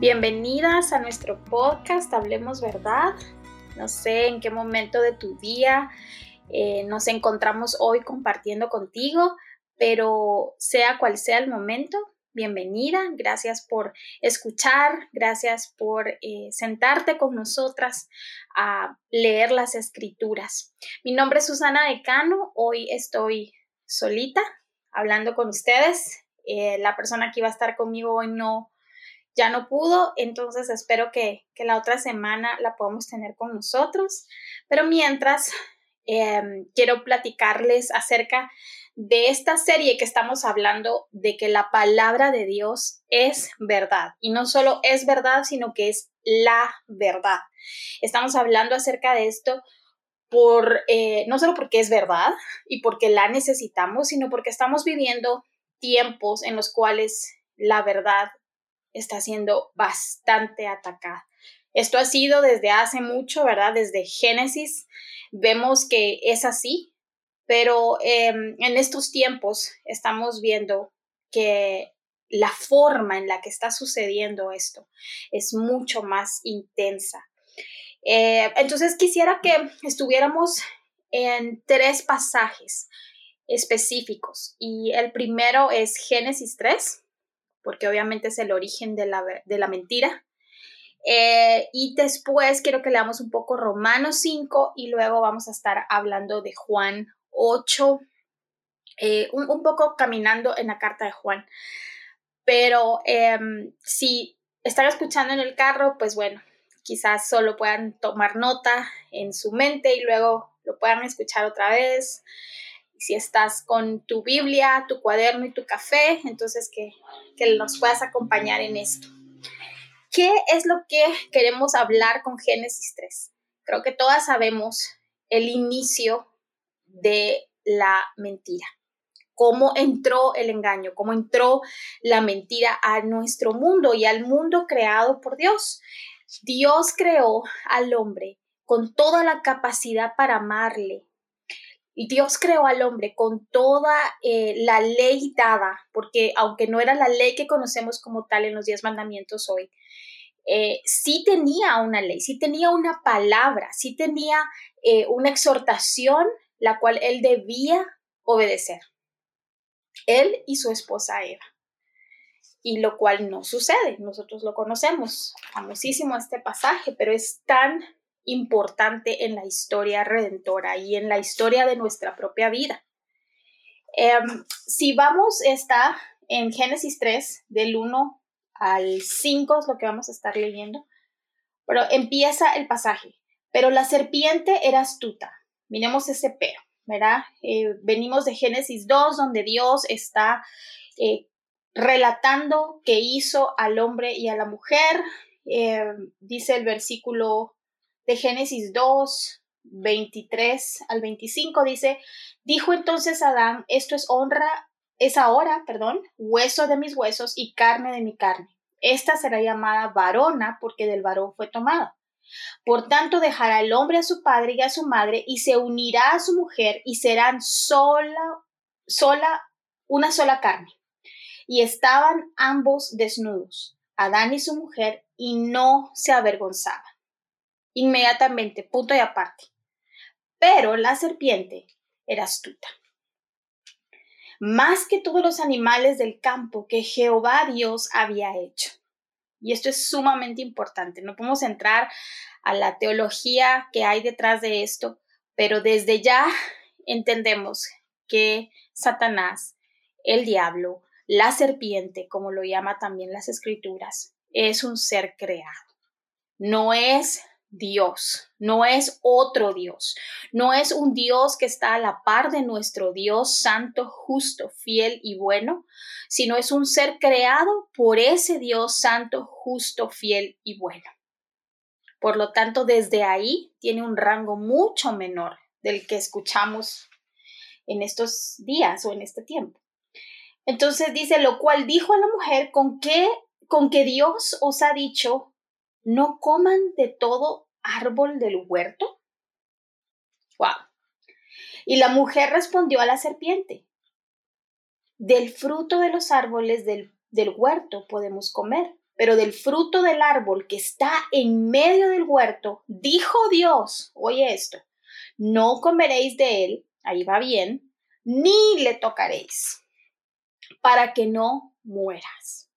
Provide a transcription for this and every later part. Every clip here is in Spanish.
Bienvenidas a nuestro podcast Hablemos Verdad. No sé en qué momento de tu día eh, nos encontramos hoy compartiendo contigo, pero sea cual sea el momento, bienvenida. Gracias por escuchar, gracias por eh, sentarte con nosotras a leer las escrituras. Mi nombre es Susana Decano, hoy estoy solita hablando con ustedes. Eh, la persona que iba a estar conmigo hoy no ya no pudo, entonces espero que, la otra semana la podamos tener con nosotros. Pero mientras, em, quiero platicarles acerca de esta serie que estamos hablando de que la palabra de Dios es verdad. Y no solo es verdad, sino que es la verdad. Estamos hablando acerca de esto por, eh, no solo porque es verdad y porque la necesitamos, sino porque estamos viviendo tiempos en los cuales la verdad está siendo bastante atacada. Esto ha sido desde hace mucho, ¿verdad? Desde Génesis vemos que es así, pero em, en estos tiempos estamos viendo que la forma en la que está sucediendo esto es mucho más intensa. Eh, entonces quisiera que estuviéramos en tres pasajes específicos y el primero es Génesis 3, porque obviamente es el origen de la, mentira. Eh, y después quiero que leamos un poco Romanos 5 y luego vamos a estar hablando de Juan 8, eh, un, poco caminando en la carta de Juan. Pero em, si están escuchando en el carro, pues bueno, quizás solo puedan tomar nota en su mente y luego lo puedan escuchar otra vez si estás con tu Biblia, tu cuaderno y tu café, entonces que, nos puedas acompañar en esto. ¿Qué es lo que queremos hablar con Génesis 3? Creo que todas sabemos el inicio de la mentira, cómo entró el engaño, cómo entró la mentira a nuestro mundo y al mundo creado por Dios. Dios creó al hombre con toda la capacidad para amarle, Dios creó al hombre con toda eh, la ley dada, porque aunque no era la ley que conocemos como tal en los diez mandamientos hoy, eh, sí tenía una ley, sí tenía una palabra, sí tenía eh, una exhortación la cual él debía obedecer. Él y su esposa Eva. Y lo cual no sucede, nosotros lo conocemos, famosísimo este pasaje, pero es tan importante en la historia redentora y en la historia de nuestra propia vida. Em, si vamos, está en Génesis 3, del 1 al 5 es lo que vamos a estar leyendo, pero empieza el pasaje. Pero la serpiente era astuta. Miremos ese pero, ¿verdad? Eh, venimos de Génesis 2, donde Dios está eh, relatando que hizo al hombre y a la mujer. Eh, dice el versículo de Génesis 2, 23 al 25 dice, dijo entonces Adán, esto es honra, es ahora, perdón, hueso de mis huesos y carne de mi carne. Esta será llamada varona porque del varón fue tomada. Por tanto, dejará el hombre a su padre y a su madre y se unirá a su mujer y serán sola, sola, una sola carne. Y estaban ambos desnudos, Adán y su mujer, y no se avergonzaban inmediatamente, punto y aparte. Pero la serpiente era astuta. Más que todos los animales del campo que Jehová Dios había hecho. Y esto es sumamente importante. No podemos entrar a la teología que hay detrás de esto, pero desde ya entendemos que Satanás, el diablo, la serpiente, como lo llama también las escrituras, es un ser creado. No es Dios, no es otro Dios, no es un Dios que está a la par de nuestro Dios santo, justo, fiel y bueno, sino es un ser creado por ese Dios santo, justo, fiel y bueno. Por lo tanto, desde ahí tiene un rango mucho menor del que escuchamos en estos días o en este tiempo. Entonces dice, lo cual dijo a la mujer, ¿con qué, con que Dios os ha dicho, no coman de todo árbol del huerto? ¡Wow! Y la mujer respondió a la serpiente, del fruto de los árboles del, del huerto podemos comer, pero del fruto del árbol que está en medio del huerto, dijo Dios, oye esto, no comeréis de él, ahí va bien, ni le tocaréis, para que no mueras.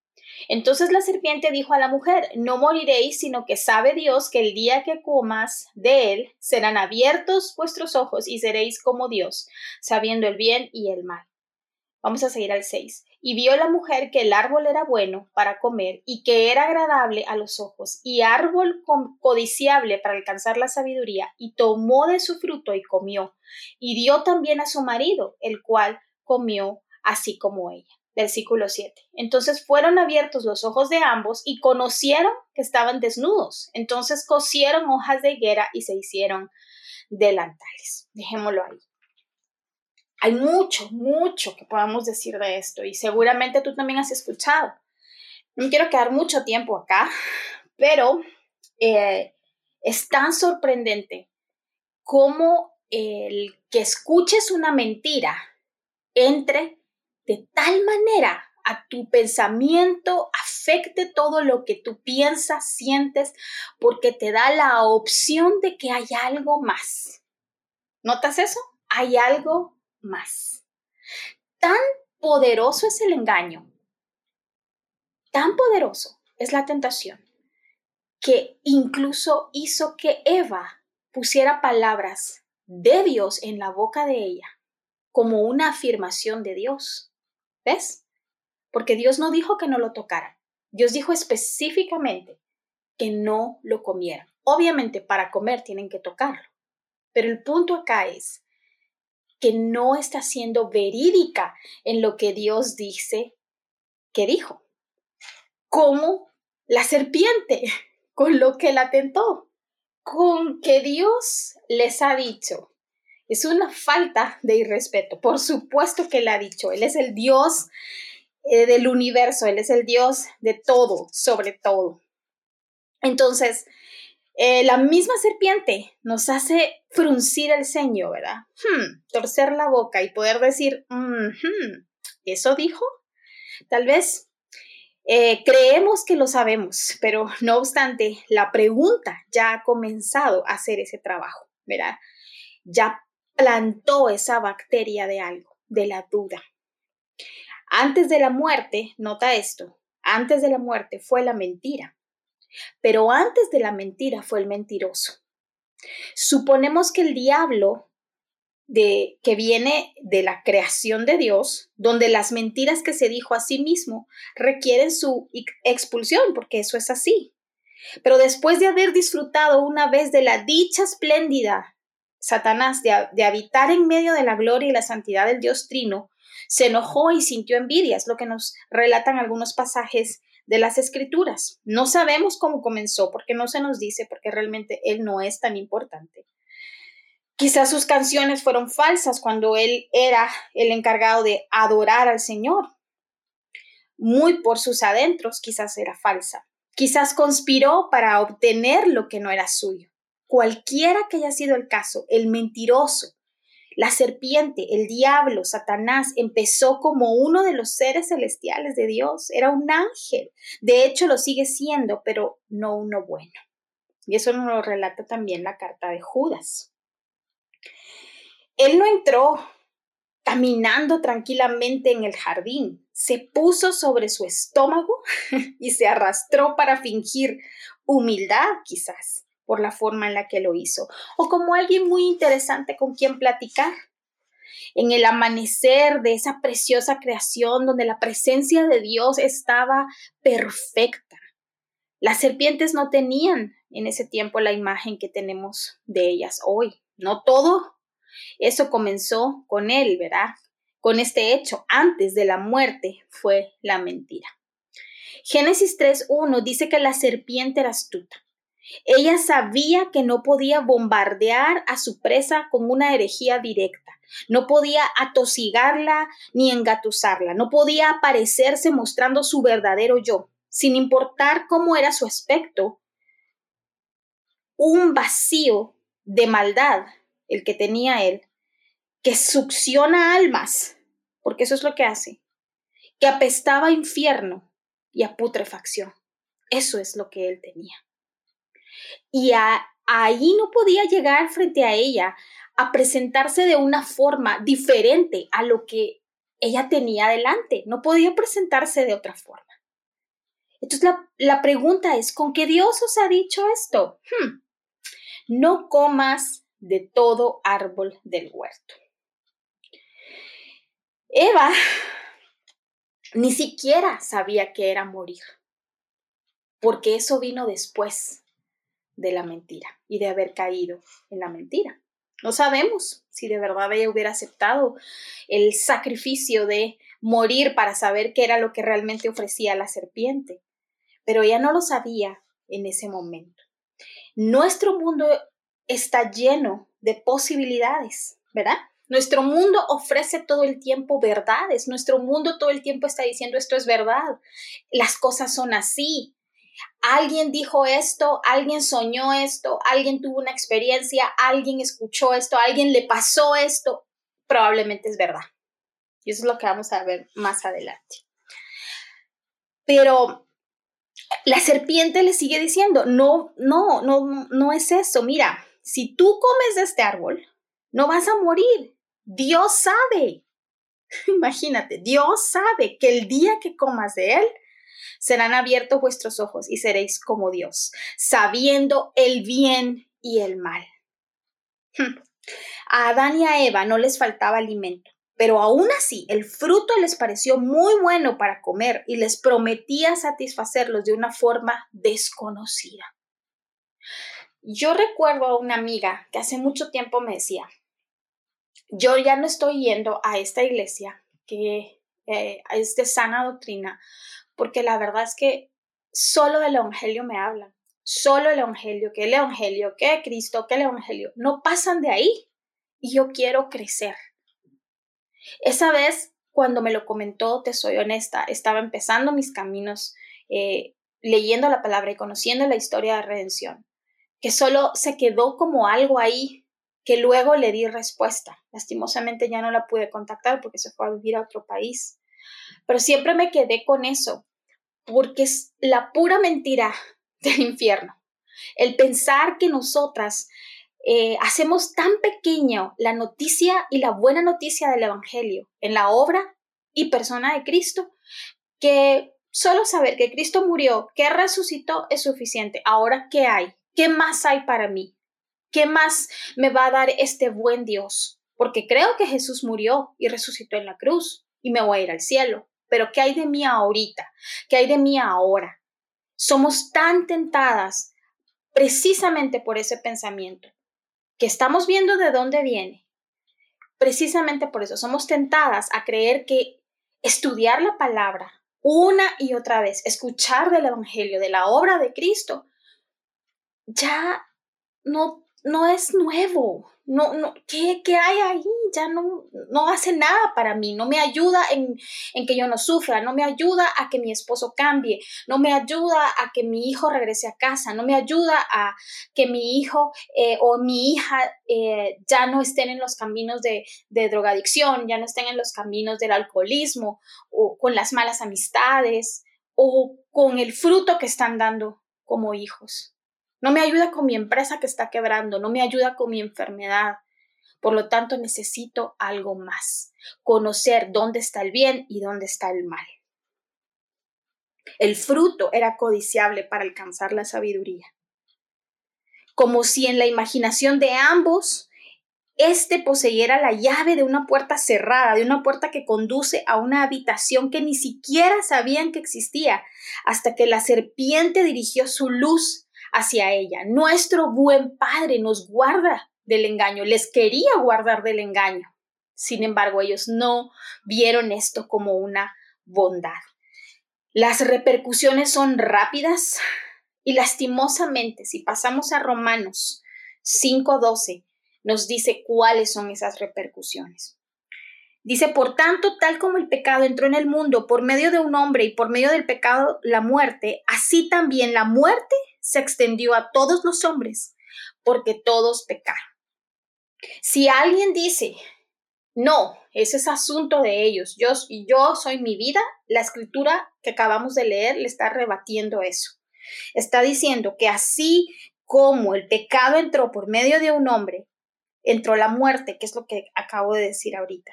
Entonces la serpiente dijo a la mujer, no moriréis, sino que sabe Dios que el día que comas de él serán abiertos vuestros ojos y seréis como Dios, sabiendo el bien y el mal. Vamos a seguir al 6. Y vio la mujer que el árbol era bueno para comer y que era agradable a los ojos y árbol codiciable para alcanzar la sabiduría y tomó de su fruto y comió y dio también a su marido, el cual comió así como ella. Versículo 7. Entonces fueron abiertos los ojos de ambos y conocieron que estaban desnudos. Entonces cosieron hojas de higuera y se hicieron delantales. Dejémoslo ahí. Hay mucho, mucho que podamos decir de esto y seguramente tú también has escuchado. No quiero quedar mucho tiempo acá, pero eh, es tan sorprendente como el que escuches una mentira entre de tal manera a tu pensamiento, afecte todo lo que tú piensas, sientes, porque te da la opción de que hay algo más. ¿Notas eso? Hay algo más. Tan poderoso es el engaño, tan poderoso es la tentación, que incluso hizo que Eva pusiera palabras de Dios en la boca de ella como una afirmación de Dios. ¿Ves? Porque Dios no dijo que no lo tocaran. Dios dijo específicamente que no lo comieran. Obviamente para comer tienen que tocarlo. Pero el punto acá es que no está siendo verídica en lo que Dios dice que dijo. Como la serpiente, con lo que la tentó, con que Dios les ha dicho, es una falta de irrespeto. Por supuesto que le ha dicho. Él es el Dios eh, del universo. Él es el Dios de todo, sobre todo. Entonces, eh, la misma serpiente nos hace fruncir el ceño, ¿verdad? Hmm, torcer la boca y poder decir, ¿eso dijo? Tal vez eh, creemos que lo sabemos, pero no obstante, la pregunta ya ha comenzado a hacer ese trabajo, ¿verdad? Ya plantó esa bacteria de algo, de la duda. Antes de la muerte, nota esto, antes de la muerte fue la mentira, pero antes de la mentira fue el mentiroso. Suponemos que el diablo de, que viene de la creación de Dios, donde las mentiras que se dijo a sí mismo requieren su expulsión, porque eso es así. Pero después de haber disfrutado una vez de la dicha espléndida Satanás de, habitar en medio de la gloria y la santidad del Dios Trino, se enojó y sintió envidia, es lo que nos relatan algunos pasajes de las escrituras. No sabemos cómo comenzó, porque no se nos dice, porque realmente él no es tan importante. Quizás sus canciones fueron falsas cuando él era el encargado de adorar al Señor. Muy por sus adentros quizás era falsa. Quizás conspiró para obtener lo que no era suyo cualquiera que haya sido el caso, el mentiroso, la serpiente, el diablo, Satanás, empezó como uno de los seres celestiales de Dios, era un ángel. De hecho, lo sigue siendo, pero no uno bueno. Y eso nos lo relata también la carta de Judas. Él no entró caminando tranquilamente en el jardín, se puso sobre su estómago y se arrastró para fingir humildad, quizás por la forma en la que lo hizo, o como alguien muy interesante con quien platicar. En el amanecer de esa preciosa creación donde la presencia de Dios estaba perfecta. Las serpientes no tenían en ese tiempo la imagen que tenemos de ellas hoy. No todo eso comenzó con él, ¿verdad? Con este hecho, antes de la muerte fue la mentira. Génesis 3.1 dice que la serpiente era astuta ella sabía que no podía bombardear a su presa con una herejía directa, no podía atosigarla ni engatusarla, no podía aparecerse mostrando su verdadero yo, sin importar cómo era su aspecto. Un vacío de maldad, el que tenía él, que succiona almas, porque eso es lo que hace, que apestaba a infierno y a putrefacción. Eso es lo que él tenía. Y ahí no podía llegar frente a ella a presentarse de una forma diferente a lo que ella tenía delante. No podía presentarse de otra forma. Entonces la, pregunta es, ¿con qué Dios os ha dicho esto? Hmm. No comas de todo árbol del huerto. Eva ni siquiera sabía que era morir, porque eso vino después de la mentira y de haber caído en la mentira. No sabemos si de verdad ella hubiera aceptado el sacrificio de morir para saber qué era lo que realmente ofrecía la serpiente, pero ella no lo sabía en ese momento. Nuestro mundo está lleno de posibilidades, ¿verdad? Nuestro mundo ofrece todo el tiempo verdades, nuestro mundo todo el tiempo está diciendo esto es verdad, las cosas son así, alguien dijo esto, alguien soñó esto, alguien tuvo una experiencia, alguien escuchó esto, alguien le pasó esto, probablemente es verdad. Y eso es lo que vamos a ver más adelante. Pero la serpiente le sigue diciendo, no, no, no, no es eso. Mira, si tú comes de este árbol, no vas a morir. Dios sabe. Imagínate, Dios sabe que el día que comas de él, serán abiertos vuestros ojos y seréis como Dios, sabiendo el bien y el mal. A Adán y a Eva no les faltaba alimento, pero aún así el fruto les pareció muy bueno para comer y les prometía satisfacerlos de una forma desconocida. Yo recuerdo a una amiga que hace mucho tiempo me decía, yo ya no estoy yendo a esta iglesia que eh, es de sana doctrina porque la verdad es que solo del Evangelio me hablan, solo el Evangelio, que el Evangelio, que Cristo, que el Evangelio, no pasan de ahí y yo quiero crecer. Esa vez, cuando me lo comentó, te soy honesta, estaba empezando mis caminos eh, leyendo la palabra y conociendo la historia de redención, que solo se quedó como algo ahí que luego le di respuesta. Lastimosamente ya no la pude contactar porque se fue a vivir a otro país. Pero siempre me quedé con eso, porque es la pura mentira del infierno. El pensar que nosotras eh, hacemos tan pequeño la noticia y la buena noticia del Evangelio en la obra y persona de Cristo, que solo saber que Cristo murió, que resucitó es suficiente. Ahora, ¿qué hay? ¿Qué más hay para mí? ¿Qué más me va a dar este buen Dios? Porque creo que Jesús murió y resucitó en la cruz y me voy a ir al cielo. Pero ¿qué hay de mí ahorita? ¿Qué hay de mí ahora? Somos tan tentadas precisamente por ese pensamiento, que estamos viendo de dónde viene. Precisamente por eso somos tentadas a creer que estudiar la palabra una y otra vez, escuchar del Evangelio, de la obra de Cristo, ya no, no es nuevo, no, no, ¿qué, ¿qué, hay ahí? Ya no, no hace nada para mí, no me ayuda en, en, que yo no sufra, no me ayuda a que mi esposo cambie, no me ayuda a que mi hijo regrese a casa, no me ayuda a que mi hijo eh, o mi hija eh, ya no estén en los caminos de, de drogadicción, ya no estén en los caminos del alcoholismo o con las malas amistades o con el fruto que están dando como hijos. No me ayuda con mi empresa que está quebrando, no me ayuda con mi enfermedad. Por lo tanto, necesito algo más, conocer dónde está el bien y dónde está el mal. El fruto era codiciable para alcanzar la sabiduría. Como si en la imaginación de ambos éste poseyera la llave de una puerta cerrada, de una puerta que conduce a una habitación que ni siquiera sabían que existía, hasta que la serpiente dirigió su luz hacia ella. Nuestro buen Padre nos guarda del engaño, les quería guardar del engaño. Sin embargo, ellos no vieron esto como una bondad. Las repercusiones son rápidas y lastimosamente, si pasamos a Romanos 5:12, nos dice cuáles son esas repercusiones. Dice, por tanto, tal como el pecado entró en el mundo por medio de un hombre y por medio del pecado la muerte, así también la muerte se extendió a todos los hombres, porque todos pecaron. Si alguien dice, no, ese es asunto de ellos, yo, yo soy mi vida, la escritura que acabamos de leer le está rebatiendo eso. Está diciendo que así como el pecado entró por medio de un hombre, entró la muerte, que es lo que acabo de decir ahorita.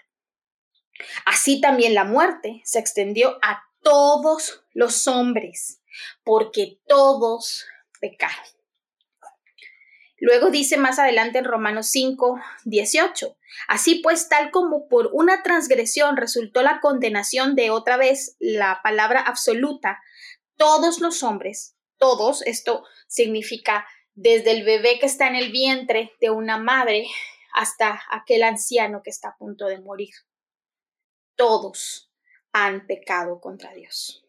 Así también la muerte se extendió a todos los hombres, porque todos pecaron. Luego dice más adelante en Romanos 5, 18. Así pues, tal como por una transgresión resultó la condenación de otra vez la palabra absoluta, todos los hombres, todos, esto significa desde el bebé que está en el vientre de una madre hasta aquel anciano que está a punto de morir. Todos han pecado contra Dios.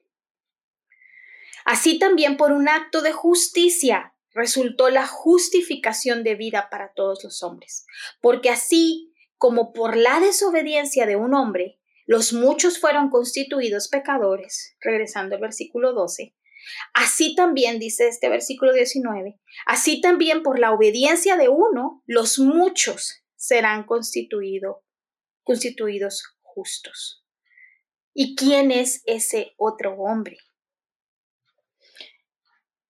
Así también por un acto de justicia resultó la justificación de vida para todos los hombres, porque así como por la desobediencia de un hombre, los muchos fueron constituidos pecadores, regresando al versículo 12, así también, dice este versículo 19, así también por la obediencia de uno, los muchos serán constituido, constituidos justos. ¿Y quién es ese otro hombre?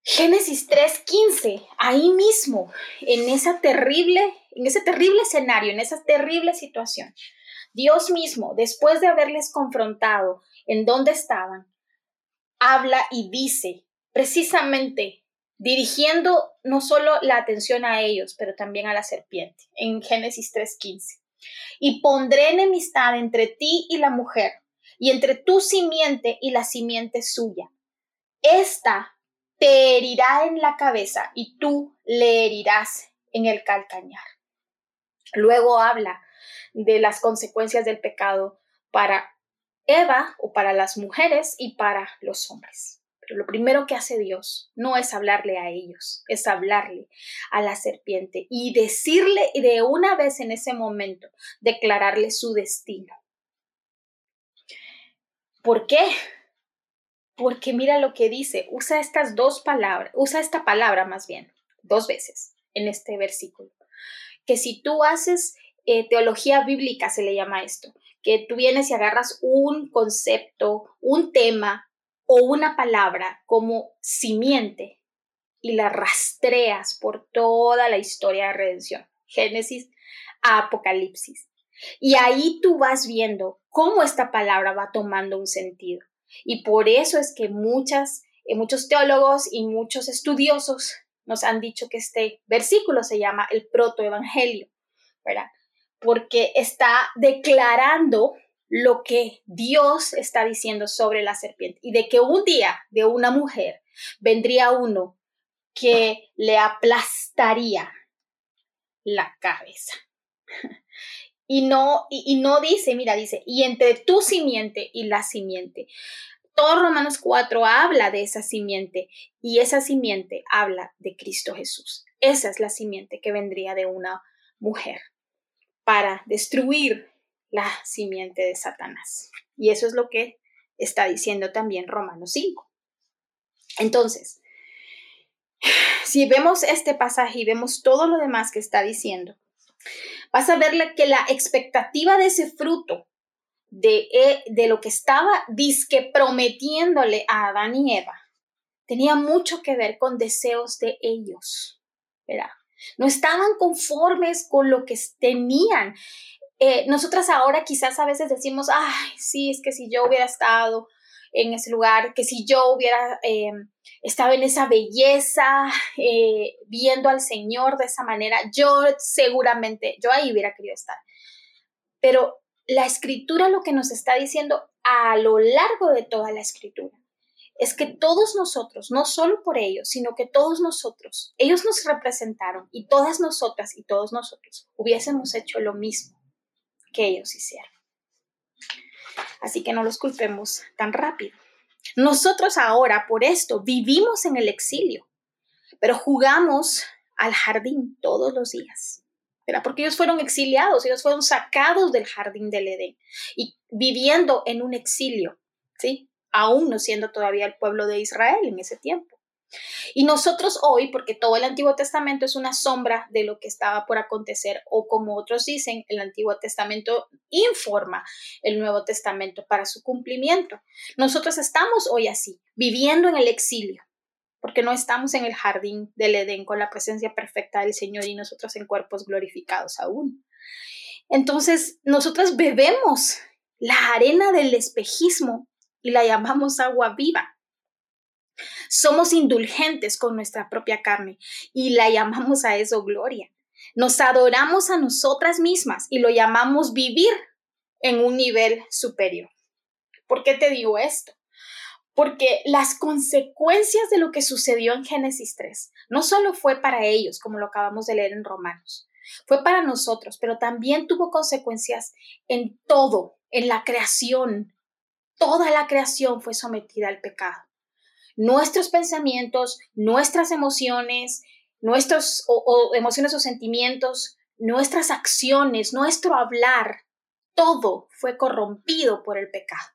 Génesis 3:15, ahí mismo, en esa terrible, en ese terrible escenario, en esa terrible situación, Dios mismo, después de haberles confrontado en dónde estaban, habla y dice, precisamente dirigiendo no solo la atención a ellos, pero también a la serpiente, en Génesis 3:15. Y pondré enemistad entre ti y la mujer, y entre tu simiente y la simiente suya. Esta te herirá en la cabeza y tú le herirás en el calcañar. Luego habla de las consecuencias del pecado para Eva o para las mujeres y para los hombres. Pero lo primero que hace Dios no es hablarle a ellos, es hablarle a la serpiente y decirle de una vez en ese momento, declararle su destino. ¿Por qué? Porque mira lo que dice, usa estas dos palabras, usa esta palabra más bien, dos veces en este versículo. Que si tú haces eh, teología bíblica, se le llama esto, que tú vienes y agarras un concepto, un tema o una palabra como simiente y la rastreas por toda la historia de redención, Génesis a Apocalipsis. Y ahí tú vas viendo cómo esta palabra va tomando un sentido. Y por eso es que muchas, eh, muchos teólogos y muchos estudiosos nos han dicho que este versículo se llama el protoevangelio, ¿verdad? Porque está declarando lo que Dios está diciendo sobre la serpiente y de que un día de una mujer vendría uno que le aplastaría la cabeza. Y no, y, no dice, mira, dice, y entre tu simiente y la simiente. Todo Romanos 4 habla de esa simiente y esa simiente habla de Cristo Jesús. Esa es la simiente que vendría de una mujer para destruir la simiente de Satanás. Y eso es lo que está diciendo también Romanos 5. Entonces, si vemos este pasaje y vemos todo lo demás que está diciendo, vas a ver que la expectativa de ese fruto, de, eh, de lo que estaba disque prometiéndole a Adán y Eva, tenía mucho que ver con deseos de ellos, ¿verdad? No estaban conformes con lo que tenían. Eh, nosotras ahora quizás a veces decimos, ay, sí, es que si yo hubiera estado en ese lugar, que si yo hubiera eh, estado en esa belleza, eh, viendo al Señor de esa manera, yo seguramente, yo ahí hubiera querido estar. Pero la escritura lo que nos está diciendo a lo largo de toda la escritura es que todos nosotros, no solo por ellos, sino que todos nosotros, ellos nos representaron y todas nosotras y todos nosotros hubiésemos hecho lo mismo que ellos hicieron. Así que no los culpemos tan rápido. Nosotros ahora, por esto, vivimos en el exilio, pero jugamos al jardín todos los días. ¿verdad? Porque ellos fueron exiliados, ellos fueron sacados del jardín del Edén y viviendo en un exilio, ¿sí? Aún no siendo todavía el pueblo de Israel en ese tiempo. Y nosotros hoy, porque todo el Antiguo Testamento es una sombra de lo que estaba por acontecer, o como otros dicen, el Antiguo Testamento informa el Nuevo Testamento para su cumplimiento. Nosotros estamos hoy así, viviendo en el exilio, porque no estamos en el jardín del Edén con la presencia perfecta del Señor y nosotros en cuerpos glorificados aún. Entonces, nosotros bebemos la arena del espejismo y la llamamos agua viva. Somos indulgentes con nuestra propia carne y la llamamos a eso gloria. Nos adoramos a nosotras mismas y lo llamamos vivir en un nivel superior. ¿Por qué te digo esto? Porque las consecuencias de lo que sucedió en Génesis 3 no solo fue para ellos, como lo acabamos de leer en Romanos, fue para nosotros, pero también tuvo consecuencias en todo, en la creación. Toda la creación fue sometida al pecado. Nuestros pensamientos, nuestras emociones, nuestros emociones o sentimientos, nuestras acciones, nuestro hablar, todo fue corrompido por el pecado.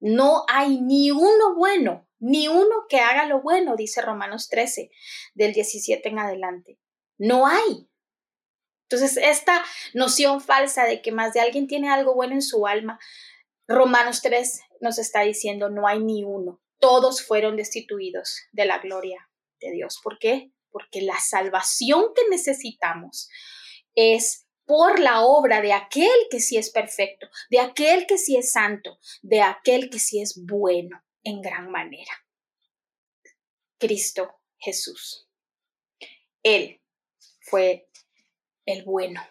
No hay ni uno bueno, ni uno que haga lo bueno, dice Romanos 13, del 17 en adelante. No hay. Entonces, esta noción falsa de que más de alguien tiene algo bueno en su alma, Romanos 3 nos está diciendo, no hay ni uno. Todos fueron destituidos de la gloria de Dios. ¿Por qué? Porque la salvación que necesitamos es por la obra de aquel que sí es perfecto, de aquel que sí es santo, de aquel que sí es bueno en gran manera. Cristo Jesús. Él fue el bueno,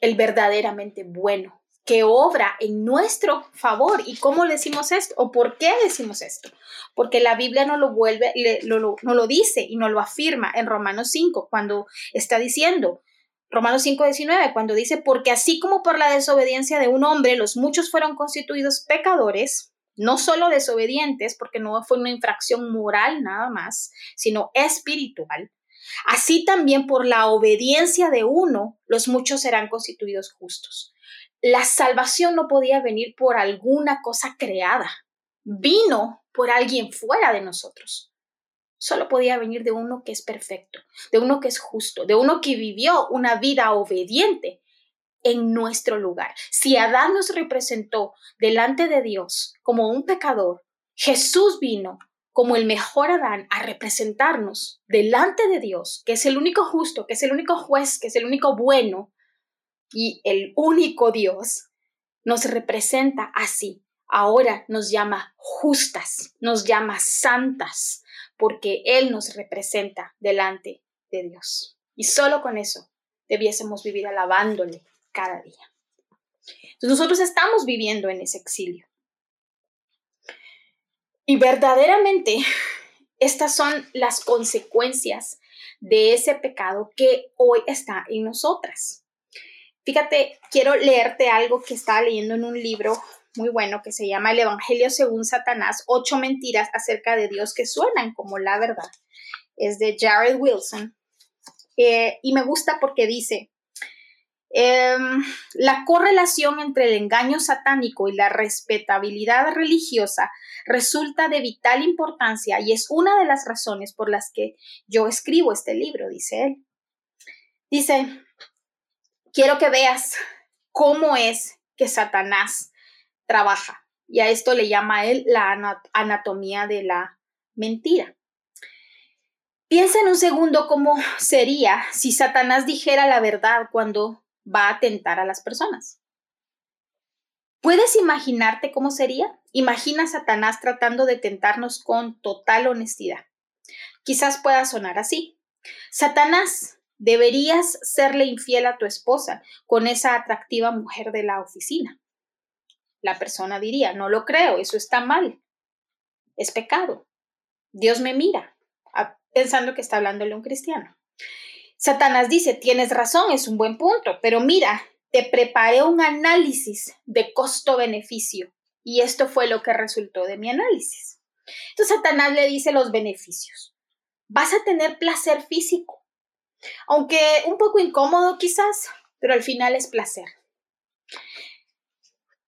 el verdaderamente bueno, que obra en nuestro favor. ¿Y cómo decimos esto? ¿O por qué decimos esto? Porque la Biblia no lo vuelve, no lo dice y no lo afirma en Romanos 5, cuando está diciendo, Romanos 5:19, cuando dice, porque así como por la desobediencia de un hombre los muchos fueron constituidos pecadores, no solo desobedientes, porque no fue una infracción moral nada más, sino espiritual, así también por la obediencia de uno los muchos serán constituidos justos. La salvación no podía venir por alguna cosa creada, vino por alguien fuera de nosotros solo podía venir de uno que es perfecto, de uno que es justo, de uno que vivió una vida obediente en nuestro lugar. Si Adán nos representó delante de Dios como un pecador, Jesús vino como el mejor Adán a representarnos delante de Dios, que es el único justo, que es el único juez, que es el único bueno y el único Dios, nos representa así. Ahora nos llama justas, nos llama santas, porque Él nos representa delante de Dios. Y solo con eso debiésemos vivir alabándole cada día. Entonces nosotros estamos viviendo en ese exilio. Y verdaderamente estas son las consecuencias de ese pecado que hoy está en nosotras. Fíjate, quiero leerte algo que estaba leyendo en un libro muy bueno que se llama El Evangelio según Satanás, ocho mentiras acerca de Dios que suenan como la verdad. Es de Jared Wilson. Eh, y me gusta porque dice, em, la correlación entre el engaño satánico y la respetabilidad religiosa resulta de vital importancia y es una de las razones por las que yo escribo este libro, dice él. Dice, quiero que veas cómo es que Satanás trabaja. Y a esto le llama él la anatomía de la mentira. Piensa en un segundo cómo sería si Satanás dijera la verdad cuando va a tentar a las personas. ¿Puedes imaginarte cómo sería? Imagina a Satanás tratando de tentarnos con total honestidad. Quizás pueda sonar así. Satanás, deberías serle infiel a tu esposa con esa atractiva mujer de la oficina la persona diría, no lo creo, eso está mal, es pecado. Dios me mira, pensando que está hablándole a un cristiano. Satanás dice, tienes razón, es un buen punto, pero mira, te preparé un análisis de costo-beneficio y esto fue lo que resultó de mi análisis. Entonces Satanás le dice los beneficios. Vas a tener placer físico, aunque un poco incómodo quizás, pero al final es placer.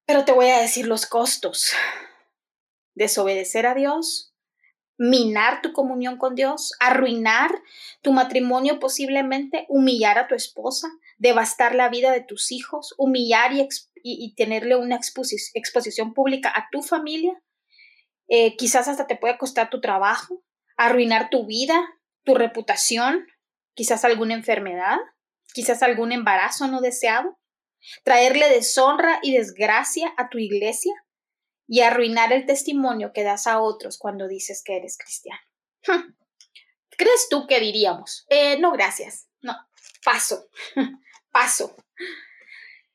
Pero te voy a decir los costos. Desobedecer a Dios, minar tu comunión con Dios, arruinar tu matrimonio posiblemente, humillar a tu esposa, devastar la vida de tus hijos, humillar y, tenerle una exposición pública a tu familia. Eh, quizás hasta te puede costar tu trabajo, arruinar tu vida, tu reputación, quizás alguna enfermedad, quizás algún embarazo no deseado, traerle deshonra y desgracia a tu iglesia y arruinar el testimonio que das a otros cuando dices que eres cristiano. ¿Crees tú que diríamos? Eh, no, gracias. No, paso, paso.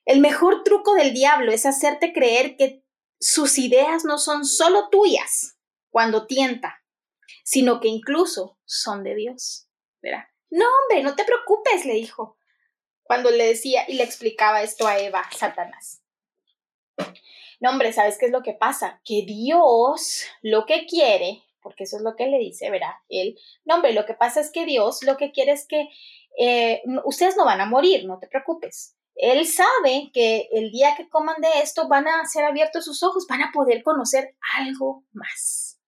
El mejor truco del diablo es hacerte creer que sus ideas no son solo tuyas cuando tienta, sino que incluso son de Dios. ¿Verdad? No, hombre, no te preocupes, le dijo, cuando le decía y le explicaba esto a Eva, Satanás. No, hombre, ¿sabes qué es lo que pasa? Que Dios lo que quiere, porque eso es lo que le dice, verá, él, no, hombre, lo que pasa es que Dios lo que quiere es que eh, ustedes no van a morir, no te preocupes. Él sabe que el día que coman de esto van a ser abiertos sus ojos, van a poder conocer algo más.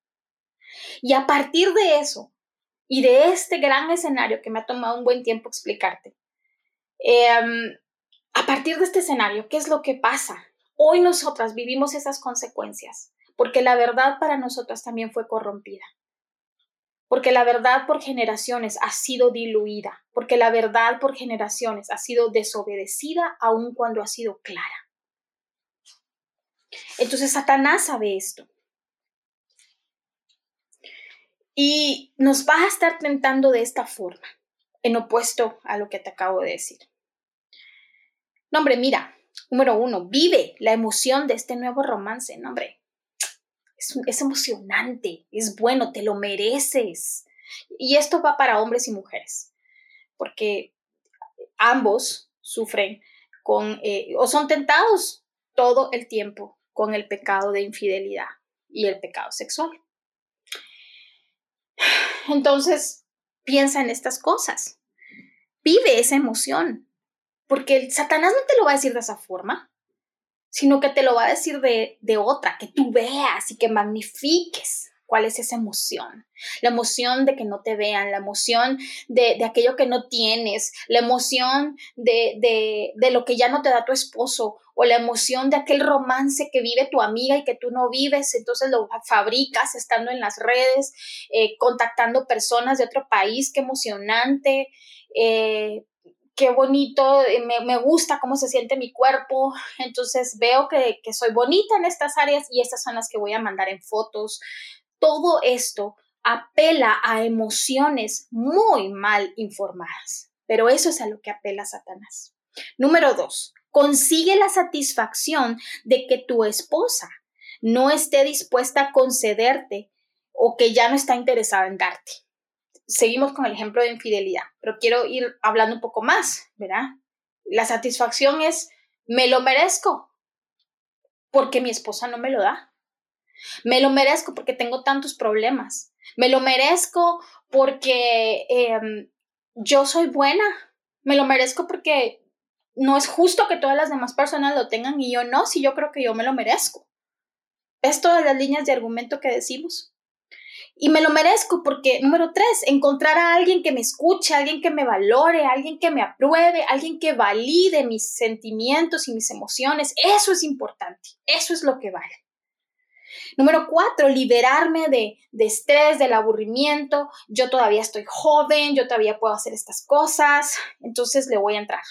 Y a partir de eso y de este gran escenario que me ha tomado un buen tiempo explicarte, em, a partir de este escenario, ¿qué es lo que pasa? Hoy nosotras vivimos esas consecuencias, porque la verdad para nosotras también fue corrompida porque la verdad por generaciones ha sido diluida, porque la verdad por generaciones ha sido desobedecida aun cuando ha sido clara. Entonces Satanás sabe esto. Y nos va a estar tentando de esta forma, en opuesto a lo que te acabo de decir. No, hombre, mira, número uno, vive la emoción de este nuevo romance, no, hombre es, emocionante, es bueno, te lo mereces. Y esto va para hombres y mujeres, porque ambos sufren con eh, o son tentados todo el tiempo con el pecado de infidelidad y el pecado sexual. Entonces, piensa en estas cosas. Vive esa emoción, porque el Satanás no te lo va a decir de esa forma sino que te lo va a decir de, otra, que tú veas y que magnifiques cuál es esa emoción. La emoción de que no te vean, la emoción de, aquello que no tienes, la emoción de, de, lo que ya no te da tu esposo o la emoción de aquel romance que vive tu amiga y que tú no vives, entonces lo fabricas estando en las redes, eh, contactando personas de otro país, qué emocionante. Eh, qué bonito, eh, me, gusta cómo se siente mi cuerpo, entonces veo que, que soy bonita en estas áreas y estas son las que voy a mandar en fotos. Todo esto apela a emociones muy mal informadas, pero eso es a lo que apela Satanás. Número dos, consigue la satisfacción de que tu esposa no esté dispuesta a concederte o que ya no está interesada en darte seguimos con el ejemplo de infidelidad, pero quiero ir hablando un poco más, ¿verdad? La satisfacción es, me lo merezco, porque mi esposa no me lo da. Me lo merezco porque tengo tantos problemas. Me lo merezco porque em, yo soy buena. Me lo merezco porque no es justo que todas las demás personas lo tengan y yo no, si yo creo que yo me lo merezco. Es todas las líneas de argumento que decimos. Y me lo merezco porque, número tres, encontrar a alguien que me escuche, alguien que me valore, alguien que me apruebe, alguien que valide mis sentimientos y mis emociones. Eso es importante, eso es lo que vale. Número cuatro, liberarme de, de estrés, del aburrimiento. Yo todavía estoy joven, yo todavía puedo hacer estas cosas, entonces le voy a entrar.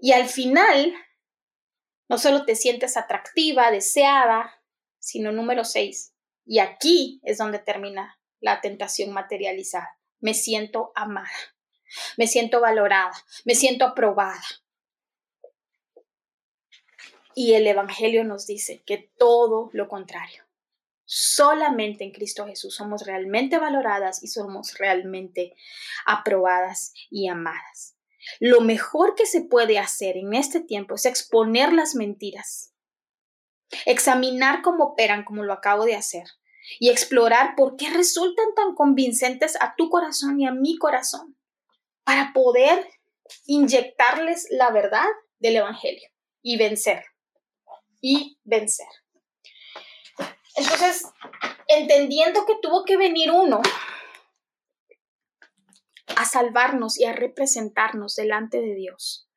Y al final, no solo te sientes atractiva, deseada, sino número seis, y aquí es donde termina la tentación materializada. Me siento amada, me siento valorada, me siento aprobada. Y el Evangelio nos dice que todo lo contrario. Solamente en Cristo Jesús somos realmente valoradas y somos realmente aprobadas y amadas. Lo mejor que se puede hacer en este tiempo es exponer las mentiras, examinar cómo operan como lo acabo de hacer y explorar por qué resultan tan convincentes a tu corazón y a mi corazón para poder inyectarles la verdad del Evangelio y vencer. Y vencer. Entonces, entendiendo que tuvo que venir uno a salvarnos y a representarnos delante de Dios,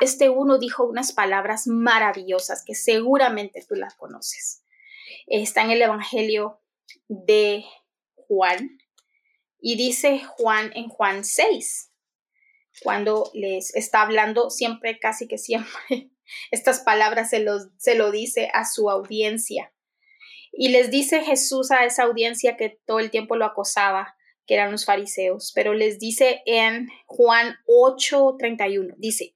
este uno dijo unas palabras maravillosas que seguramente tú las conoces. Está en el Evangelio de Juan y dice Juan en Juan 6, cuando les está hablando siempre, casi que siempre, estas palabras se, los, se lo dice a su audiencia. Y les dice Jesús a esa audiencia que todo el tiempo lo acosaba, que eran los fariseos, pero les dice en Juan 8:31, dice,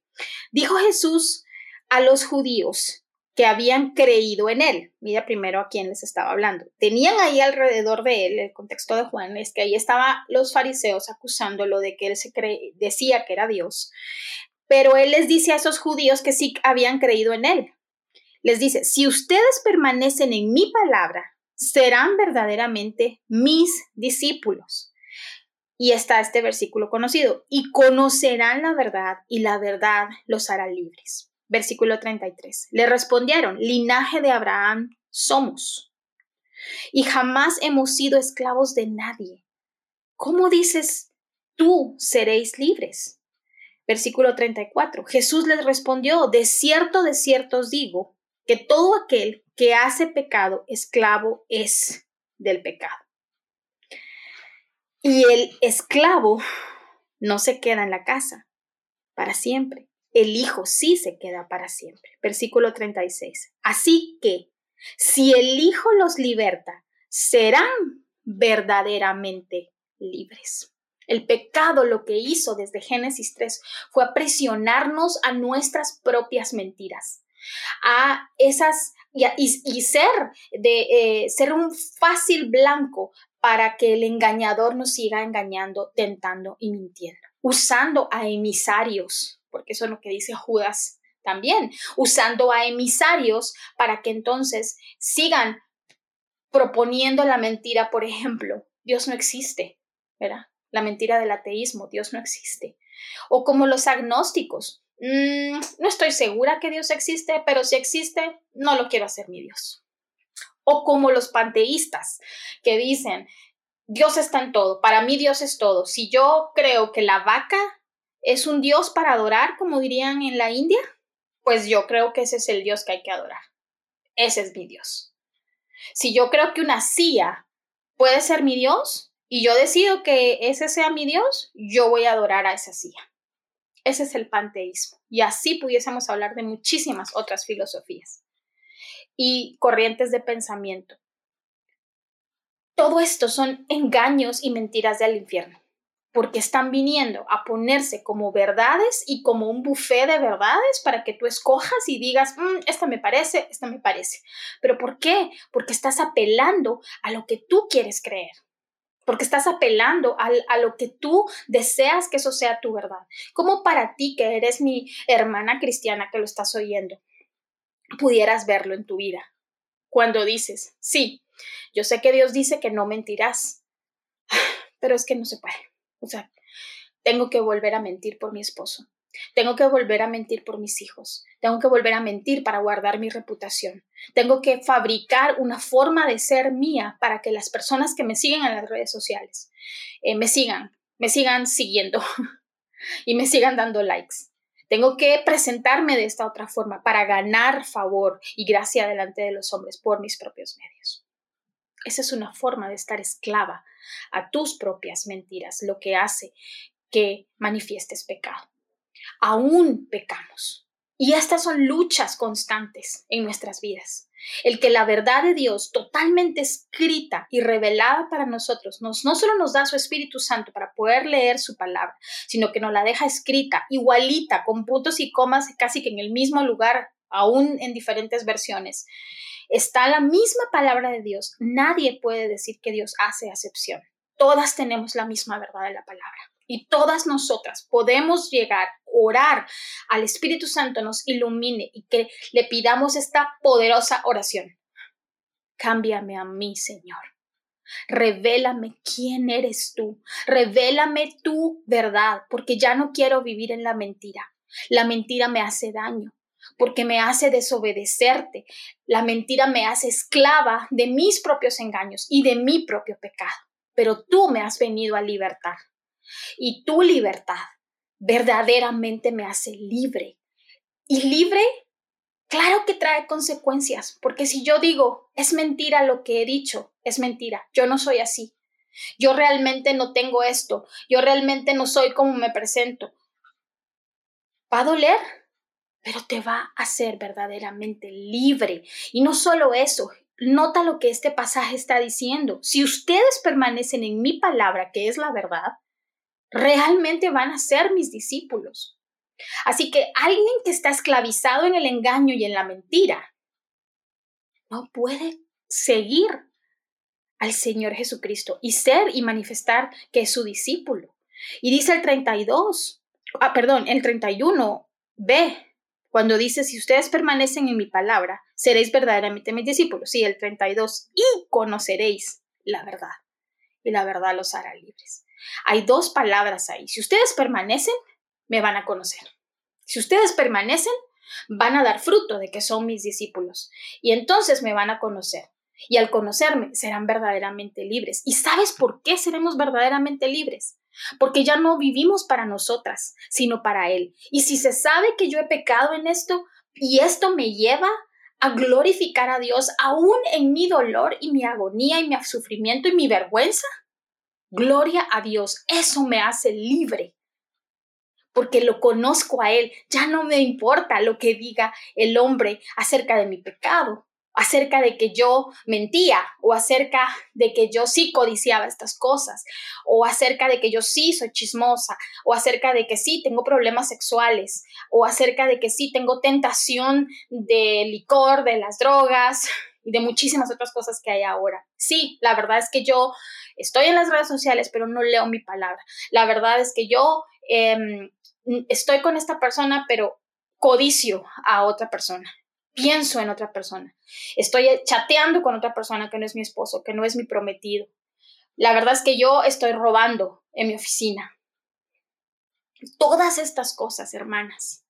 dijo Jesús a los judíos que habían creído en él. Mira primero a quién les estaba hablando. Tenían ahí alrededor de él, el contexto de Juan es que ahí estaban los fariseos acusándolo de que él se decía que era Dios. Pero él les dice a esos judíos que sí habían creído en él. Les dice, si ustedes permanecen en mi palabra, serán verdaderamente mis discípulos. Y está este versículo conocido, y conocerán la verdad, y la verdad los hará libres. Versículo 33. Le respondieron, linaje de Abraham somos, y jamás hemos sido esclavos de nadie. ¿Cómo dices, tú seréis libres? Versículo 34. Jesús les respondió, de cierto, de cierto os digo, que todo aquel que hace pecado, esclavo es del pecado. Y el esclavo no se queda en la casa para siempre. El hijo sí se queda para siempre. Versículo 36. Así que, si el hijo los liberta, serán verdaderamente libres. El pecado lo que hizo desde Génesis 3 fue aprisionarnos a nuestras propias mentiras, a esas y, ser de eh, ser un fácil blanco para que el engañador nos siga engañando, tentando y mintiendo, usando a emisarios, porque eso es lo que dice Judas también, usando a emisarios para que entonces sigan proponiendo la mentira, por ejemplo, Dios no existe, ¿verdad? La mentira del ateísmo, Dios no existe. O como los agnósticos, mm, no estoy segura que Dios existe, pero si existe, no lo quiero hacer mi Dios o como los panteístas que dicen, Dios está en todo, para mí Dios es todo. Si yo creo que la vaca es un Dios para adorar, como dirían en la India, pues yo creo que ese es el Dios que hay que adorar. Ese es mi Dios. Si yo creo que una silla puede ser mi Dios y yo decido que ese sea mi Dios, yo voy a adorar a esa silla. Ese es el panteísmo. Y así pudiésemos hablar de muchísimas otras filosofías y corrientes de pensamiento. Todo esto son engaños y mentiras del infierno, porque están viniendo a ponerse como verdades y como un buffet de verdades para que tú escojas y digas, mm, esta me parece, esta me parece. ¿Pero por qué? Porque estás apelando a lo que tú quieres creer porque estás apelando a, a, lo que tú deseas que eso sea tu verdad. Como para ti, que eres mi hermana cristiana que lo estás oyendo, pudieras verlo en tu vida. Cuando dices, sí, yo sé que Dios dice que no mentirás, pero es que no se puede. O sea, tengo que volver a mentir por mi esposo. Tengo que volver a mentir por mis hijos. Tengo que volver a mentir para guardar mi reputación. Tengo que fabricar una forma de ser mía para que las personas que me siguen en las redes sociales eh, me sigan, me sigan siguiendo y me sigan dando likes. Tengo que presentarme de esta otra forma para ganar favor y gracia delante de los hombres por mis propios medios. Esa es una forma de estar esclava a tus propias mentiras, lo que hace que manifiestes pecado. Aún pecamos. Y estas son luchas constantes en nuestras vidas. El que la verdad de Dios totalmente escrita y revelada para nosotros nos, no solo nos da su Espíritu Santo para poder leer su palabra, sino que nos la deja escrita, igualita, con puntos y comas casi que en el mismo lugar, aún en diferentes versiones. Está la misma palabra de Dios. Nadie puede decir que Dios hace acepción. Todas tenemos la misma verdad de la palabra y todas nosotras podemos llegar, orar al Espíritu Santo nos ilumine y que le pidamos esta poderosa oración. Cámbiame a mí, Señor. Revélame quién eres tú. Revélame tu verdad, porque ya no quiero vivir en la mentira. La mentira me hace daño, porque me hace desobedecerte. La mentira me hace esclava de mis propios engaños y de mi propio pecado. Pero tú me has venido a libertar y tu libertad verdaderamente me hace libre. Y libre, claro que trae consecuencias, porque si yo digo, es mentira lo que he dicho, es mentira, yo no soy así. Yo realmente no tengo esto. Yo realmente no soy como me presento. Va a doler, pero te va a hacer verdaderamente libre. Y no solo eso, nota lo que este pasaje está diciendo. Si ustedes permanecen en mi palabra, que es la verdad, realmente van a ser mis discípulos. Así que alguien que está esclavizado en el engaño y en la mentira no puede seguir al Señor Jesucristo y ser y manifestar que es su discípulo. Y dice el 32, ah, perdón, el 31, ve, cuando dice, si ustedes permanecen en mi palabra, seréis verdaderamente mis discípulos. Sí, el 32, y conoceréis la verdad. Y la verdad los hará libres. Hay dos palabras ahí. Si ustedes permanecen, me van a conocer. Si ustedes permanecen, van a dar fruto de que son mis discípulos. Y entonces me van a conocer. Y al conocerme, serán verdaderamente libres. ¿Y sabes por qué seremos verdaderamente libres? Porque ya no vivimos para nosotras, sino para Él. Y si se sabe que yo he pecado en esto y esto me lleva a glorificar a Dios aún en mi dolor y mi agonía y mi sufrimiento y mi vergüenza, gloria a Dios, eso me hace libre. Porque lo conozco a Él, ya no me importa lo que diga el hombre acerca de mi pecado, acerca de que yo mentía o acerca de que yo sí codiciaba estas cosas o acerca de que yo sí soy chismosa o acerca de que sí tengo problemas sexuales o acerca de que sí tengo tentación de licor, de las drogas y de muchísimas otras cosas que hay ahora. Sí, la verdad es que yo estoy en las redes sociales, pero no leo mi palabra. La verdad es que yo em, estoy con esta persona, pero codicio a otra persona pienso en otra persona. Estoy chateando con otra persona que no es mi esposo, que no es mi prometido. La verdad es que yo estoy robando en mi oficina. Todas estas cosas, hermanas,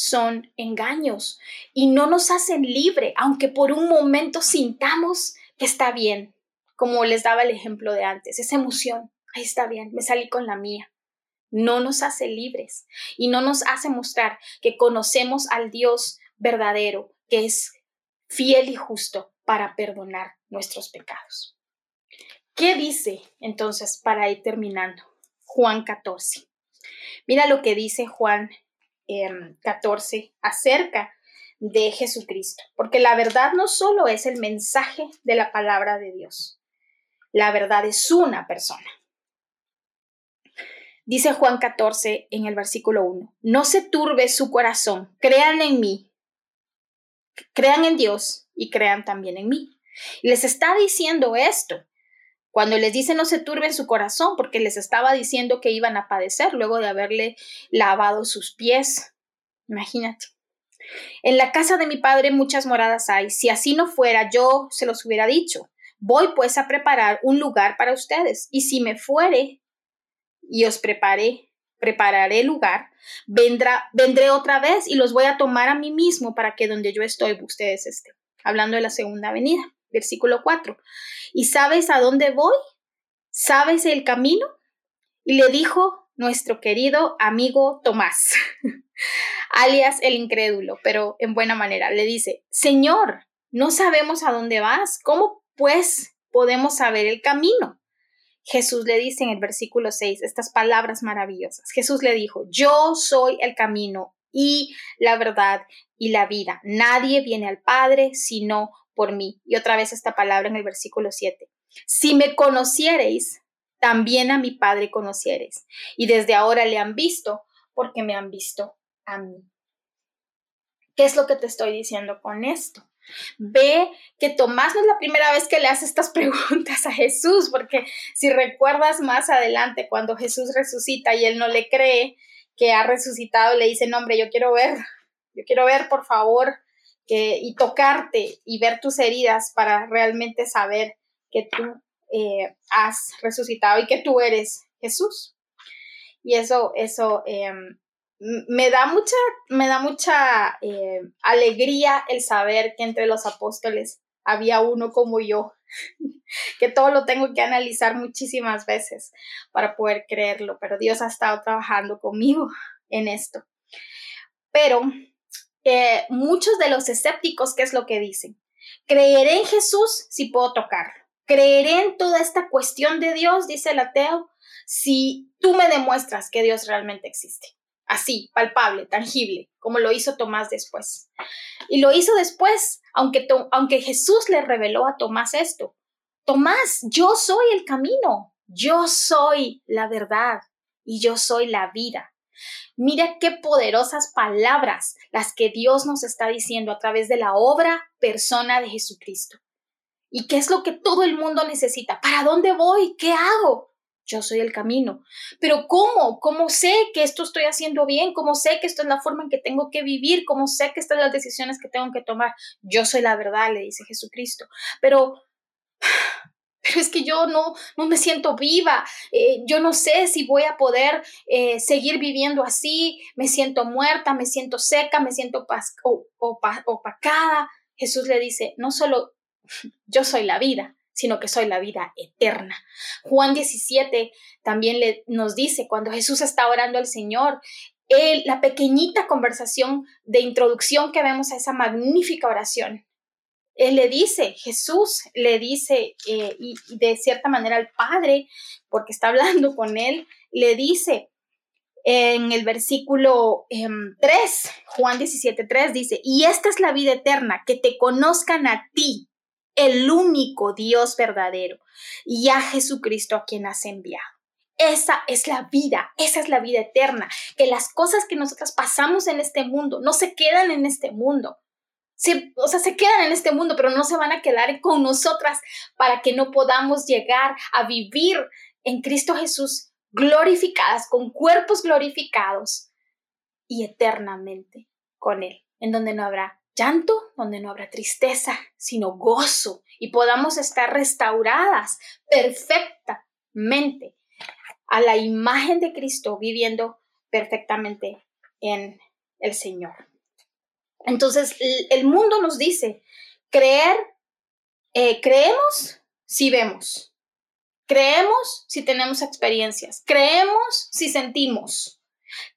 son engaños y no nos hacen libre, aunque por un momento sintamos que está bien, como les daba el ejemplo de antes, esa emoción, ahí está bien, me salí con la mía. No nos hace libres y no nos hace mostrar que conocemos al Dios verdadero, que es fiel y justo para perdonar nuestros pecados. ¿Qué dice entonces para ir terminando? Juan 14. Mira lo que dice Juan 14 em, acerca de Jesucristo, porque la verdad no solo es el mensaje de la palabra de Dios, la verdad es una persona. Dice Juan 14 en el versículo 1, no se turbe su corazón, crean en mí, crean en Dios y crean también en mí. les está diciendo esto. Cuando les dice no se turben su corazón, porque les estaba diciendo que iban a padecer luego de haberle lavado sus pies. Imagínate. En la casa de mi padre muchas moradas hay. Si así no fuera, yo se los hubiera dicho. Voy pues a preparar un lugar para ustedes. Y si me fuere y os prepare prepararé lugar, vendrá, vendré otra vez y los voy a tomar a mí mismo para que donde yo estoy ustedes estén. Hablando de la segunda venida, versículo 4. ¿Y sabes a dónde voy? ¿Sabes el camino? Y le dijo nuestro querido amigo Tomás, alias el incrédulo, pero en buena manera, le dice, Señor, no sabemos a dónde vas, ¿cómo pues podemos saber el camino? Jesús le dice en el versículo 6 estas palabras maravillosas. Jesús le dijo, yo soy el camino y la verdad y la vida. Nadie viene al Padre sino mí. Y otra vez esta palabra en el versículo 7. Si me conociereis, también a mi Padre conociereis. Y desde ahora le han visto porque me han visto a mí. ¿Qué es lo que te estoy diciendo con esto? Ve que Tomás no es la primera vez que le hace estas preguntas a Jesús, porque si recuerdas más adelante, cuando Jesús resucita y él no le cree que ha resucitado, le dice, no, hombre, yo quiero ver, yo quiero ver, por favor, y tocarte y ver tus heridas para realmente saber que tú eh, has resucitado y que tú eres Jesús. Y eso, eso em, me da mucha, me da mucha eh, alegría el saber que entre los apóstoles había uno como yo, que todo lo tengo que analizar muchísimas veces para poder creerlo, pero Dios ha estado trabajando conmigo en esto. Pero eh, muchos de los escépticos, ¿qué es lo que dicen? Creeré en Jesús si puedo tocar. Creeré en toda esta cuestión de Dios, dice el ateo, si tú me demuestras que Dios realmente existe. Así, palpable, tangible, como lo hizo Tomás después. Y lo hizo después, aunque, aunque Jesús le reveló a Tomás esto. Tomás, yo soy el camino, yo soy la verdad y yo soy la vida. Mira qué poderosas palabras las que Dios nos está diciendo a través de la obra, persona de Jesucristo. ¿Y qué es lo que todo el mundo necesita? ¿Para dónde voy? ¿Qué hago? Yo soy el camino. Pero ¿cómo? ¿Cómo sé que esto estoy haciendo bien? ¿Cómo sé que esto es la forma en que tengo que vivir? ¿Cómo sé que estas son las decisiones que tengo que tomar? Yo soy la verdad, le dice Jesucristo. Pero pero es que yo no, no me siento viva, eh, yo no sé si voy a poder eh, seguir viviendo así, me siento muerta, me siento seca, me siento opacada. Jesús le dice, no solo yo soy la vida, sino que soy la vida eterna. Juan 17 también le, nos dice, cuando Jesús está orando al Señor, la pequeñita conversación de introducción que vemos a esa magnífica oración, él le dice, Jesús le dice, eh, y, de cierta manera al Padre, porque está hablando con él, le dice en el versículo 3, em, Juan 17, 3 dice, y esta es la vida eterna, que te conozcan a ti, el único Dios verdadero, y a Jesucristo a quien has enviado. Esa es la vida, esa es la vida eterna, que las cosas que nosotras pasamos en este mundo no se quedan en este mundo, o sea, se quedan en este mundo, pero no se van a quedar con nosotras para que no podamos llegar a vivir en Cristo Jesús glorificadas, con cuerpos glorificados y eternamente con Él, en donde no habrá llanto, donde no habrá tristeza, sino gozo y podamos estar restauradas perfectamente a la imagen de Cristo, viviendo perfectamente en el Señor. Entonces, el mundo nos dice, creer, eh, creemos si vemos, creemos si tenemos experiencias, creemos si sentimos,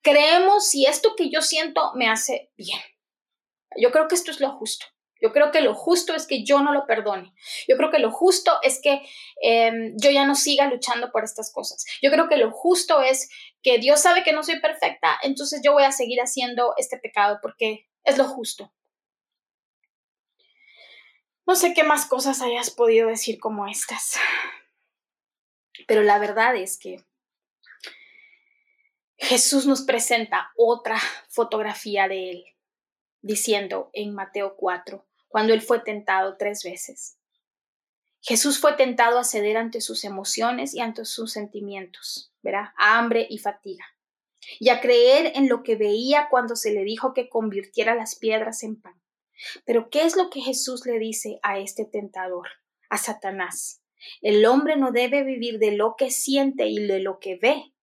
creemos si esto que yo siento me hace bien. Yo creo que esto es lo justo. Yo creo que lo justo es que yo no lo perdone. Yo creo que lo justo es que em, yo ya no siga luchando por estas cosas. Yo creo que lo justo es que Dios sabe que no soy perfecta, entonces yo voy a seguir haciendo este pecado porque es lo justo. No sé qué más cosas hayas podido decir como estas, pero la verdad es que Jesús nos presenta otra fotografía de él, diciendo en Mateo 4, cuando él fue tentado tres veces. Jesús fue tentado a ceder ante sus emociones y ante sus sentimientos, ¿verdad? hambre y fatiga y a creer en lo que veía cuando se le dijo que convirtiera las piedras en pan. Pero ¿qué es lo que Jesús le dice a este tentador, a Satanás? El hombre no debe vivir de lo que siente y de lo que ve,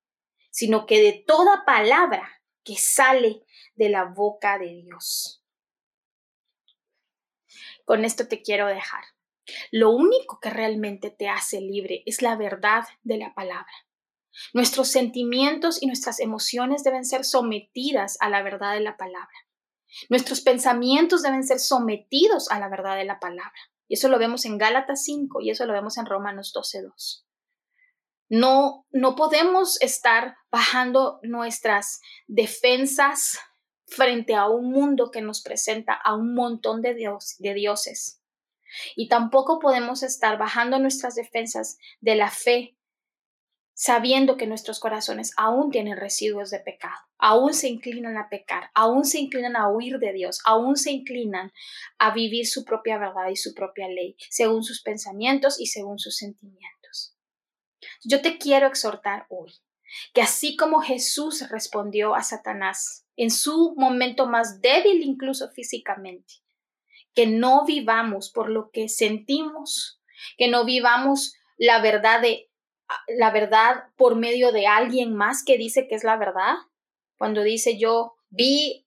sino que de toda palabra que sale de la boca de Dios. Con esto te quiero dejar. Lo único que realmente te hace libre es la verdad de la palabra. Nuestros sentimientos y nuestras emociones deben ser sometidas a la verdad de la palabra. Nuestros pensamientos deben ser sometidos a la verdad de la palabra. Y eso lo vemos en Gálatas 5 y eso lo vemos en Romanos 12.2. No, no podemos estar bajando nuestras defensas frente a un mundo que nos presenta a un montón de, de dioses. Y tampoco podemos estar bajando nuestras defensas de la fe sabiendo que nuestros corazones aún tienen residuos de pecado, aún se inclinan a pecar, aún se inclinan a huir de Dios, aún se inclinan a vivir su propia verdad y su propia ley, según sus pensamientos y según sus sentimientos. Yo te quiero exhortar hoy que así como Jesús respondió a Satanás en su momento más débil incluso físicamente, que no vivamos por lo que sentimos, que no vivamos la verdad de la verdad por medio de alguien más que dice que es la verdad. Cuando dice yo vi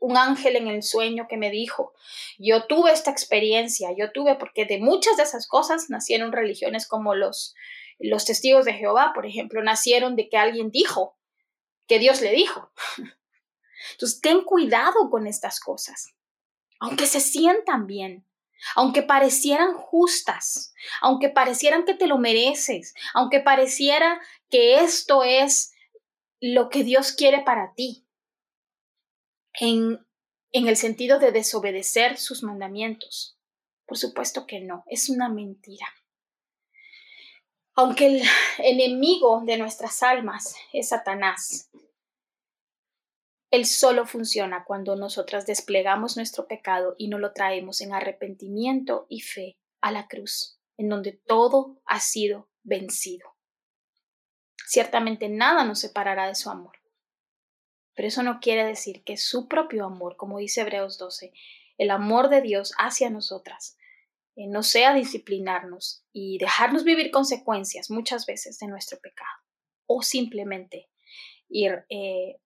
un ángel en el sueño que me dijo, yo tuve esta experiencia, yo tuve, porque de muchas de esas cosas nacieron religiones como los, los testigos de Jehová, por ejemplo, nacieron de que alguien dijo, que Dios le dijo. Entonces, ten cuidado con estas cosas, aunque se sientan bien, aunque parecieran justas, aunque parecieran que te lo mereces, aunque pareciera que esto es lo que Dios quiere para ti, en, en el sentido de desobedecer sus mandamientos. Por supuesto que no, es una mentira. Aunque el enemigo de nuestras almas es Satanás, él solo funciona cuando nosotras desplegamos nuestro pecado y no lo traemos en arrepentimiento y fe a la cruz, en donde todo ha sido vencido. Ciertamente nada nos separará de su amor. Pero eso no quiere decir que su propio amor, como dice Hebreos 12, el amor de Dios hacia nosotras, eh, no sea disciplinarnos y dejarnos vivir consecuencias muchas veces de nuestro pecado, o simplemente ir eh,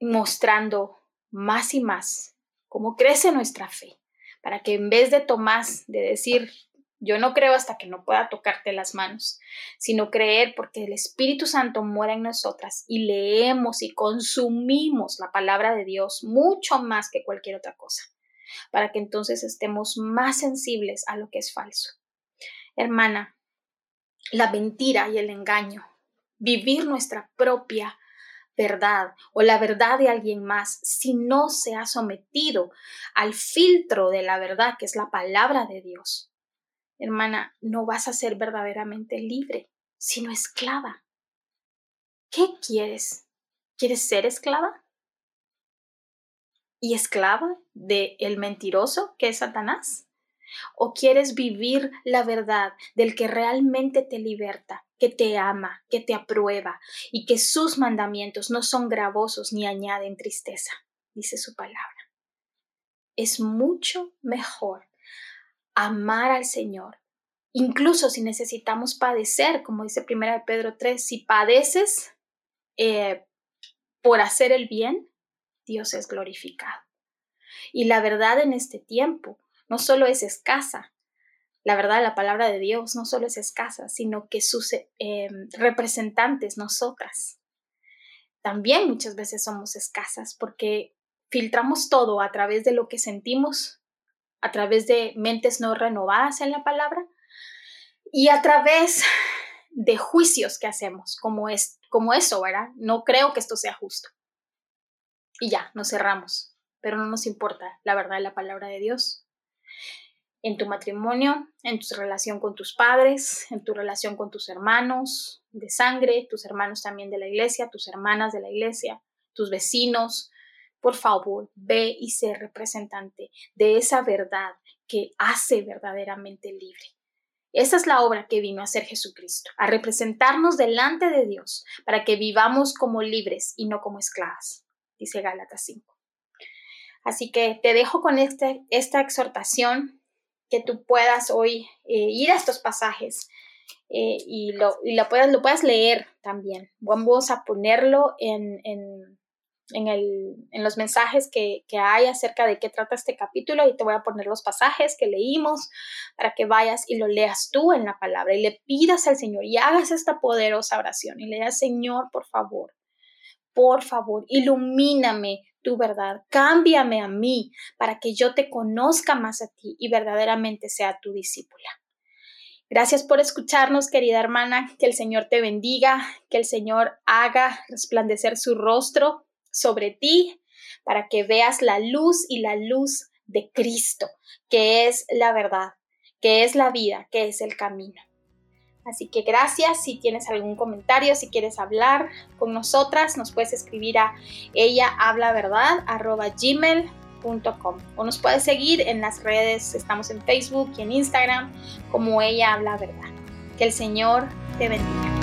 mostrando más y más cómo crece nuestra fe, para que en vez de Tomás de decir, yo no creo hasta que no pueda tocarte las manos, sino creer porque el Espíritu Santo muera en nosotras y leemos y consumimos la palabra de Dios mucho más que cualquier otra cosa, para que entonces estemos más sensibles a lo que es falso. Hermana, la mentira y el engaño, vivir nuestra propia verdad o la verdad de alguien más si no se ha sometido al filtro de la verdad que es la palabra de Dios. Hermana, no vas a ser verdaderamente libre, sino esclava. ¿Qué quieres? ¿Quieres ser esclava? ¿Y esclava de el mentiroso que es Satanás? ¿O quieres vivir la verdad del que realmente te liberta que te ama, que te aprueba y que sus mandamientos no son gravosos ni añaden tristeza, dice su palabra. Es mucho mejor amar al Señor, incluso si necesitamos padecer, como dice Primera de Pedro 3, si padeces eh, por hacer el bien, Dios es glorificado. Y la verdad en este tiempo no solo es escasa, la verdad, la palabra de Dios no solo es escasa, sino que sus eh, representantes, nosotras, también muchas veces somos escasas porque filtramos todo a través de lo que sentimos, a través de mentes no renovadas en la palabra y a través de juicios que hacemos, como, es, como eso, ¿verdad? No creo que esto sea justo. Y ya, nos cerramos, pero no nos importa la verdad de la palabra de Dios en tu matrimonio, en tu relación con tus padres, en tu relación con tus hermanos de sangre, tus hermanos también de la iglesia, tus hermanas de la iglesia, tus vecinos. Por favor, ve y sé representante de esa verdad que hace verdaderamente libre. Esa es la obra que vino a hacer Jesucristo, a representarnos delante de Dios para que vivamos como libres y no como esclavas, dice Gálatas 5. Así que te dejo con este, esta exhortación que tú puedas hoy eh, ir a estos pasajes eh, y, lo, y lo, puedas, lo puedas leer también. Vamos a ponerlo en, en, en, el, en los mensajes que, que, hay acerca de qué trata este capítulo y te voy a poner los pasajes que leímos para que vayas y lo leas tú en la palabra y le pidas al Señor y hagas esta poderosa oración y le digas, Señor, por favor, por favor, ilumíname tu verdad. Cámbiame a mí para que yo te conozca más a ti y verdaderamente sea tu discípula. Gracias por escucharnos, querida hermana. Que el Señor te bendiga, que el Señor haga resplandecer su rostro sobre ti para que veas la luz y la luz de Cristo, que es la verdad, que es la vida, que es el camino. Así que gracias. Si tienes algún comentario, si quieres hablar con nosotras, nos puedes escribir a ella habla verdad o nos puedes seguir en las redes, estamos en Facebook y en Instagram como ella habla verdad. Que el Señor te bendiga.